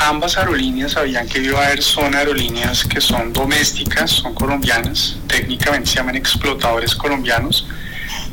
ambas aerolíneas sabían que haber son aerolíneas que son domésticas, son colombianas, técnicamente se llaman explotadores colombianos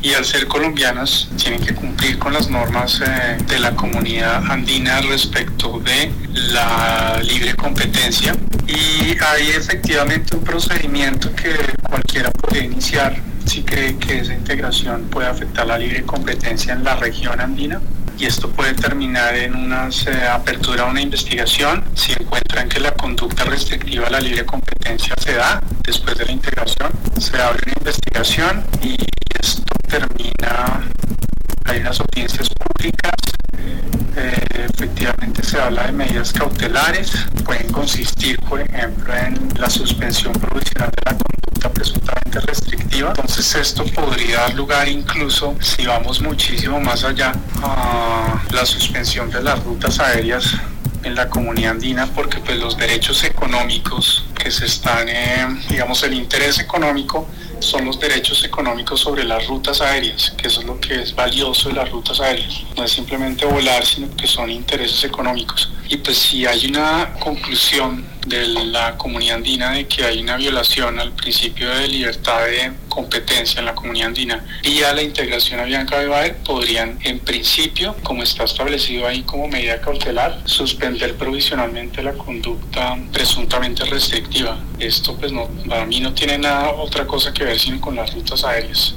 y al ser colombianas tienen que cumplir con las normas eh, de la comunidad andina respecto de la libre competencia. Y hay efectivamente un procedimiento que cualquiera puede iniciar si cree que esa integración puede afectar la libre competencia en la región andina y esto puede terminar en una apertura a una investigación si encuentran que la conducta restrictiva a la libre competencia se da después de la integración. Se abre una investigación y esto termina, hay unas audiencias públicas, eh, efectivamente se habla de medidas cautelares, pueden consistir, por ejemplo, en la suspensión provisional de la conducta presuntamente restrictiva. Entonces esto podría dar lugar incluso, si vamos muchísimo más allá, a la suspensión de las rutas aéreas en la comunidad andina porque pues los derechos económicos que se están, eh, digamos el interés económico son los derechos económicos sobre las rutas aéreas, que eso es lo que es valioso de las rutas aéreas. No es simplemente volar, sino que son intereses económicos. Y pues si hay una conclusión de la comunidad andina de que hay una violación al principio de libertad de competencia en la comunidad andina y a la integración a Bianca Bebaer podrían en principio, como está establecido ahí como medida cautelar, suspender provisionalmente la conducta presuntamente restrictiva. Esto pues no, para mí no tiene nada otra cosa que ver sino con las rutas aéreas.